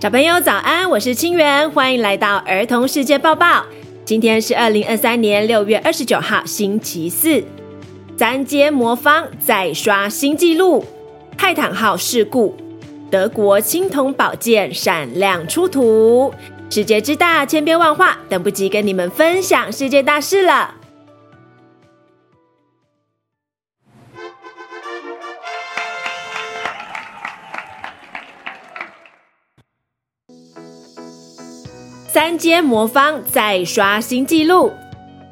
小朋友早安，我是清源，欢迎来到儿童世界报报。今天是二零二三年六月二十九号，星期四。三阶魔方再刷新纪录，泰坦号事故，德国青铜宝剑闪亮出土。世界之大，千变万化，等不及跟你们分享世界大事了。三阶魔方再刷新纪录，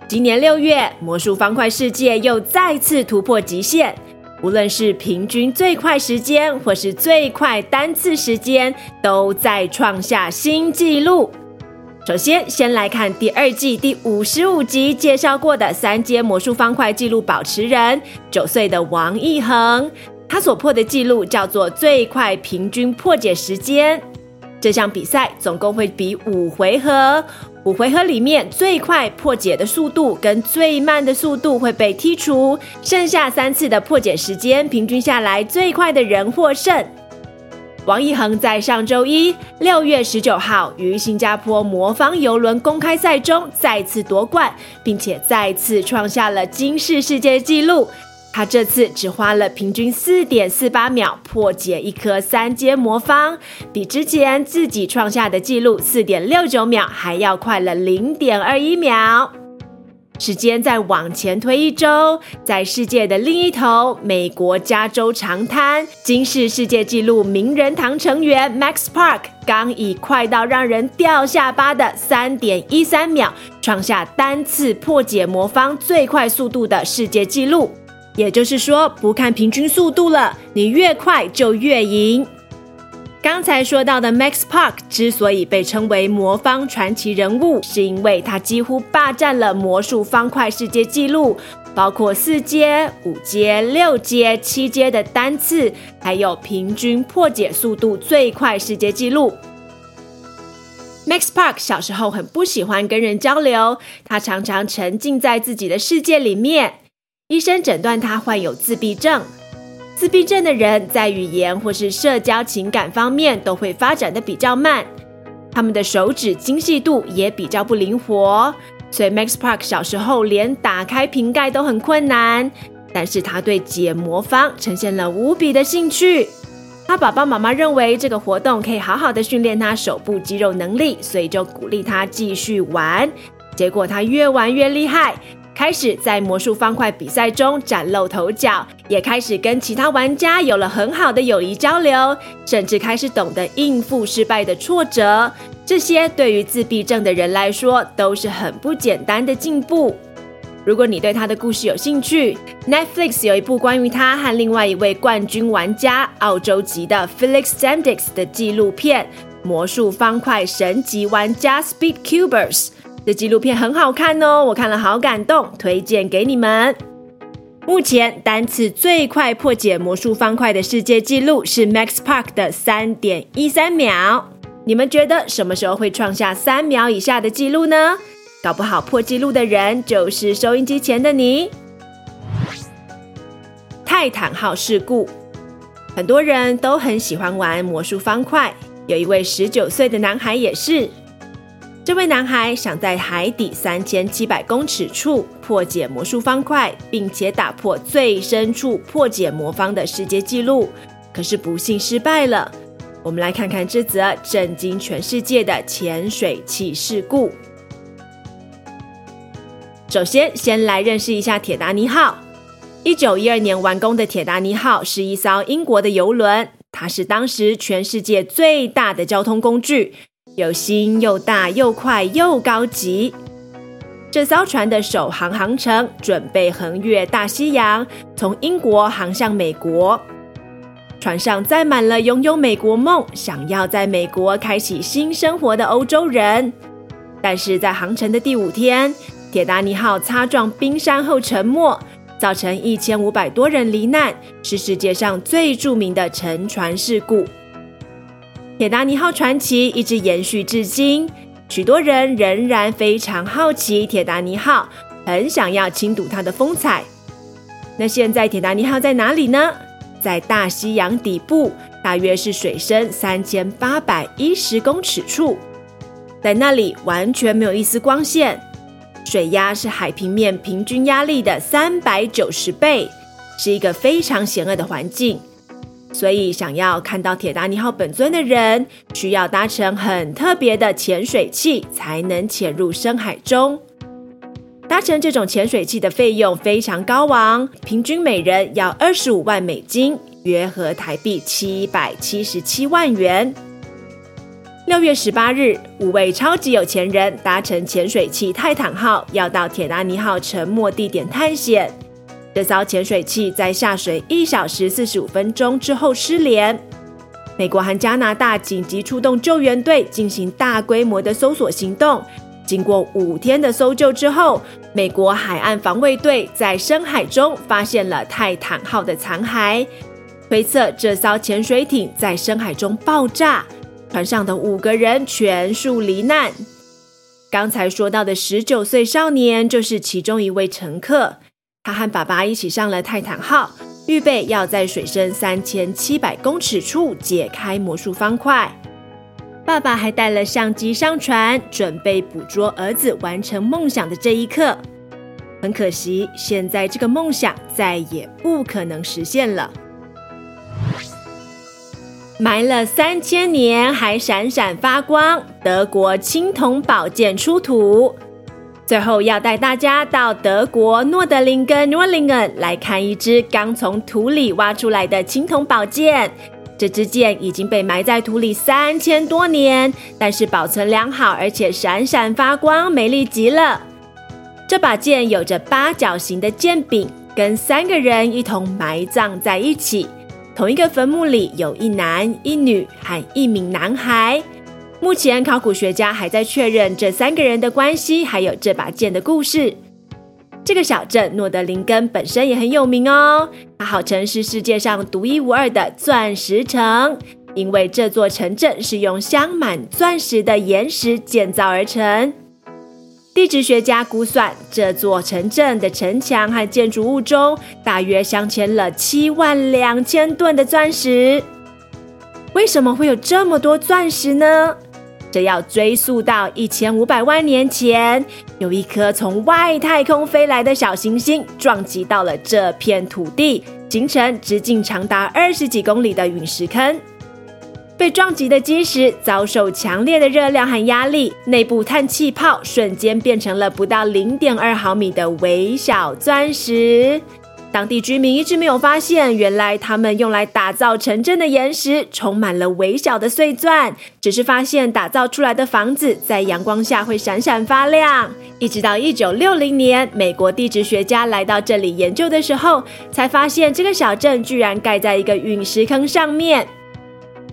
今年六月，魔术方块世界又再次突破极限，无论是平均最快时间，或是最快单次时间，都再创下新纪录。首先，先来看第二季第五十五集介绍过的三阶魔术方块纪录保持人，九岁的王一恒，他所破的纪录叫做最快平均破解时间。这项比赛总共会比五回合，五回合里面最快破解的速度跟最慢的速度会被剔除，剩下三次的破解时间平均下来，最快的人获胜。王一恒在上周一六月十九号于新加坡魔方游轮公开赛中再次夺冠，并且再次创下了金氏世界纪录。他这次只花了平均四点四八秒破解一颗三阶魔方，比之前自己创下的纪录四点六九秒还要快了零点二一秒。时间再往前推一周，在世界的另一头，美国加州长滩，金世世界纪录名人堂成员 Max Park 刚以快到让人掉下巴的三点一三秒，创下单次破解魔方最快速度的世界纪录。也就是说，不看平均速度了，你越快就越赢。刚才说到的 Max Park 之所以被称为魔方传奇人物，是因为他几乎霸占了魔术方块世界纪录，包括四阶、五阶、六阶、七阶的单次，还有平均破解速度最快世界纪录。Max Park 小时候很不喜欢跟人交流，他常常沉浸在自己的世界里面。医生诊断他患有自闭症。自闭症的人在语言或是社交情感方面都会发展得比较慢，他们的手指精细度也比较不灵活，所以 Max Park 小时候连打开瓶盖都很困难。但是他对解魔方呈现了无比的兴趣。他爸爸妈妈认为这个活动可以好好的训练他手部肌肉能力，所以就鼓励他继续玩。结果他越玩越厉害。开始在魔术方块比赛中崭露头角，也开始跟其他玩家有了很好的友谊交流，甚至开始懂得应付失败的挫折。这些对于自闭症的人来说都是很不简单的进步。如果你对他的故事有兴趣，Netflix 有一部关于他和另外一位冠军玩家澳洲籍的 Felix Zemdegs 的纪录片《魔术方块神级玩家 Speed Cubers》。这纪录片很好看哦，我看了好感动，推荐给你们。目前单次最快破解魔术方块的世界纪录是 Max Park 的三点一三秒。你们觉得什么时候会创下三秒以下的纪录呢？搞不好破纪录的人就是收音机前的你。泰坦号事故，很多人都很喜欢玩魔术方块，有一位十九岁的男孩也是。这位男孩想在海底三千七百公尺处破解魔术方块，并且打破最深处破解魔方的世界纪录，可是不幸失败了。我们来看看这则震惊全世界的潜水器事故。首先，先来认识一下铁达尼号。一九一二年完工的铁达尼号是一艘英国的邮轮，它是当时全世界最大的交通工具。又新又大又快又高级，这艘船的首航航程准备横越大西洋，从英国航向美国。船上载满了拥有美国梦、想要在美国开启新生活的欧洲人。但是在航程的第五天，铁达尼号擦撞冰山后沉没，造成一千五百多人罹难，是世界上最著名的沉船事故。铁达尼号传奇一直延续至今，许多人仍然非常好奇铁达尼号，很想要亲睹它的风采。那现在铁达尼号在哪里呢？在大西洋底部，大约是水深三千八百一十公尺处，在那里完全没有一丝光线，水压是海平面平均压力的三百九十倍，是一个非常险恶的环境。所以，想要看到铁达尼号本尊的人，需要搭乘很特别的潜水器才能潜入深海中。搭乘这种潜水器的费用非常高昂，平均每人要二十五万美金，约合台币七百七十七万元。六月十八日，五位超级有钱人搭乘潜水器泰坦号，要到铁达尼号沉没地点探险。这艘潜水器在下水一小时四十五分钟之后失联。美国和加拿大紧急出动救援队进行大规模的搜索行动。经过五天的搜救之后，美国海岸防卫队在深海中发现了泰坦号的残骸，推测这艘潜水艇在深海中爆炸，船上的五个人全数罹难。刚才说到的十九岁少年就是其中一位乘客，他和爸爸一起上了泰坦号，预备要在水深三千七百公尺处解开魔术方块。爸爸还带了相机上船，准备捕捉儿子完成梦想的这一刻。很可惜，现在这个梦想再也不可能实现了。埋了三千年还闪闪发光，德国青铜宝剑出土。最后要带大家到德国诺德林根 （Nördlingen） 来看一只刚从土里挖出来的青铜宝剑。这支剑已经被埋在土里三千多年，但是保存良好，而且闪闪发光，美丽极了。这把剑有着八角形的剑柄，跟三个人一同埋葬在一起。同一个坟墓里有一男一女和一名男孩。目前考古学家还在确认这三个人的关系，还有这把剑的故事。这个小镇诺德林根本身也很有名哦，它号称是世界上独一无二的钻石城，因为这座城镇是用镶满钻石的岩石建造而成。地质学家估算，这座城镇的城墙和建筑物中，大约镶嵌了七万两千吨的钻石。为什么会有这么多钻石呢？这要追溯到一千五百万年前，有一颗从外太空飞来的小行星撞击到了这片土地，形成直径长达二十几公里的陨石坑。被撞击的基石遭受强烈的热量和压力，内部碳气泡瞬间变成了不到零点二毫米的微小钻石。当地居民一直没有发现，原来他们用来打造城镇的岩石充满了微小的碎钻，只是发现打造出来的房子在阳光下会闪闪发亮。一直到一九六零年，美国地质学家来到这里研究的时候，才发现这个小镇居然盖在一个陨石坑上面。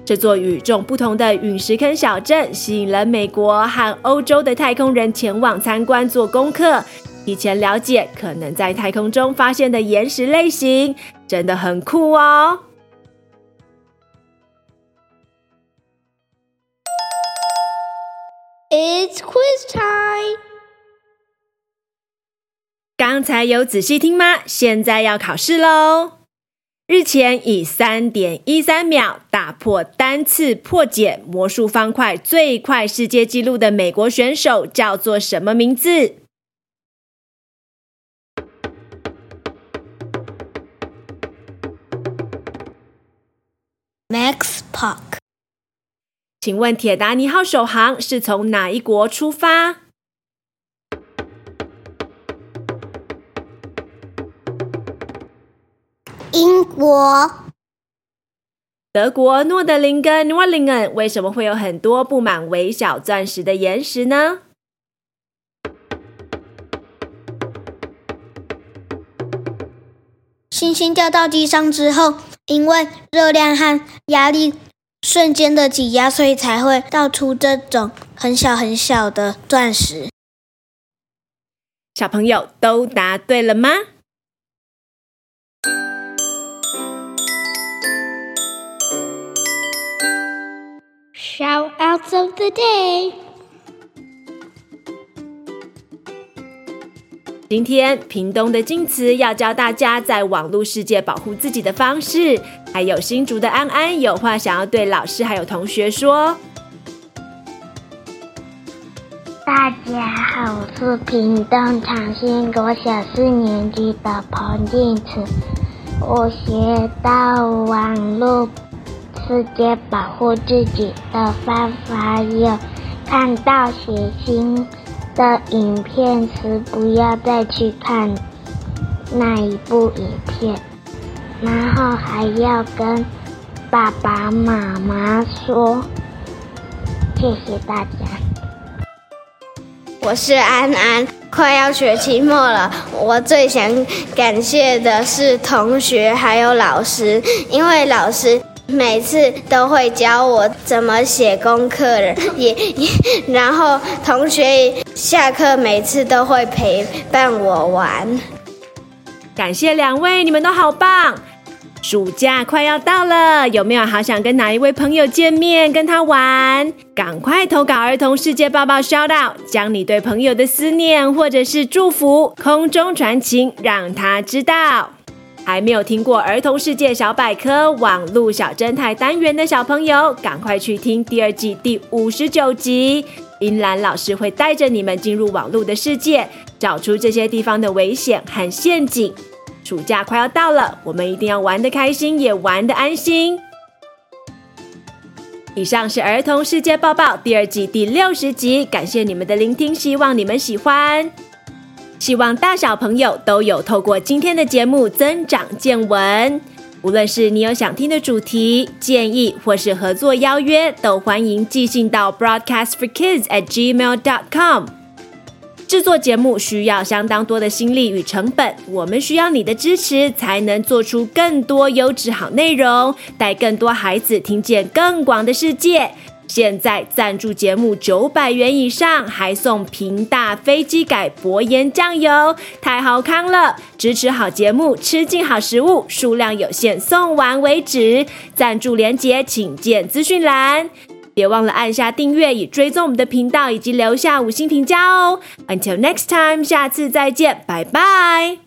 这座与众不同的陨石坑小镇吸引了美国和欧洲的太空人前往参观做功课。提前了解可能在太空中发现的岩石类型，真的很酷哦！It's quiz time。刚才有仔细听吗？现在要考试喽！日前以三点一三秒打破单次破解魔术方块最快世界纪录的美国选手叫做什么名字请问铁达尼号首航是从哪一国出发？英国。德国诺德林根 （Nordlingen） 为什么会有很多布满微小钻石的岩石呢？星星掉到地上之后。因为热量和压力瞬间的挤压，所以才会倒出这种很小很小的钻石。小朋友都答对了吗？Shoutouts of the day。今天屏东的静慈要教大家在网络世界保护自己的方式，还有新竹的安安有话想要对老师还有同学说。大家好，我是屏东长兴国小四年级的彭静慈。我学到网络世界保护自己的方法有：看到血腥的影片时，不要再去看那一部影片，然后还要跟爸爸妈妈说。谢谢大家。我是安安，快要学期末了，我最想感谢的是同学还有老师，因为老师每次都会教我怎么写功课，也也，然后同学下课每次都会陪伴我玩。感谢两位，你们都好棒。暑假快要到了，有没有好想跟哪一位朋友见面，跟他玩？赶快投稿儿童世界报报 shout out，将你对朋友的思念或者是祝福空中传情，让他知道。还没有听过儿童世界小百科网路小侦探单元的小朋友，赶快去听第二季第五十九集，英兰老师会带着你们进入网络的世界，找出这些地方的危险和陷阱。暑假快要到了，我们一定要玩得开心，也玩得安心。以上是《儿童世界报报》第二季第六十集，感谢你们的聆听，希望你们喜欢。希望大小朋友都有透过今天的节目增长见闻。无论是你有想听的主题、建议，或是合作邀约，都欢迎寄信到 broadcast for kids at gmail dot com。制作节目需要相当多的心力与成本，我们需要你的支持，才能做出更多优质好内容，带更多孩子听见更广的世界。现在赞助节目九百元以上，还送平大飞机改薄盐酱油，太好康了！支持好节目，吃进好食物，数量有限，送完为止。赞助连结请见资讯栏。别忘了按下订阅，以追踪我们的频道，以及留下五星评价哦。Until next time，下次再见，拜拜。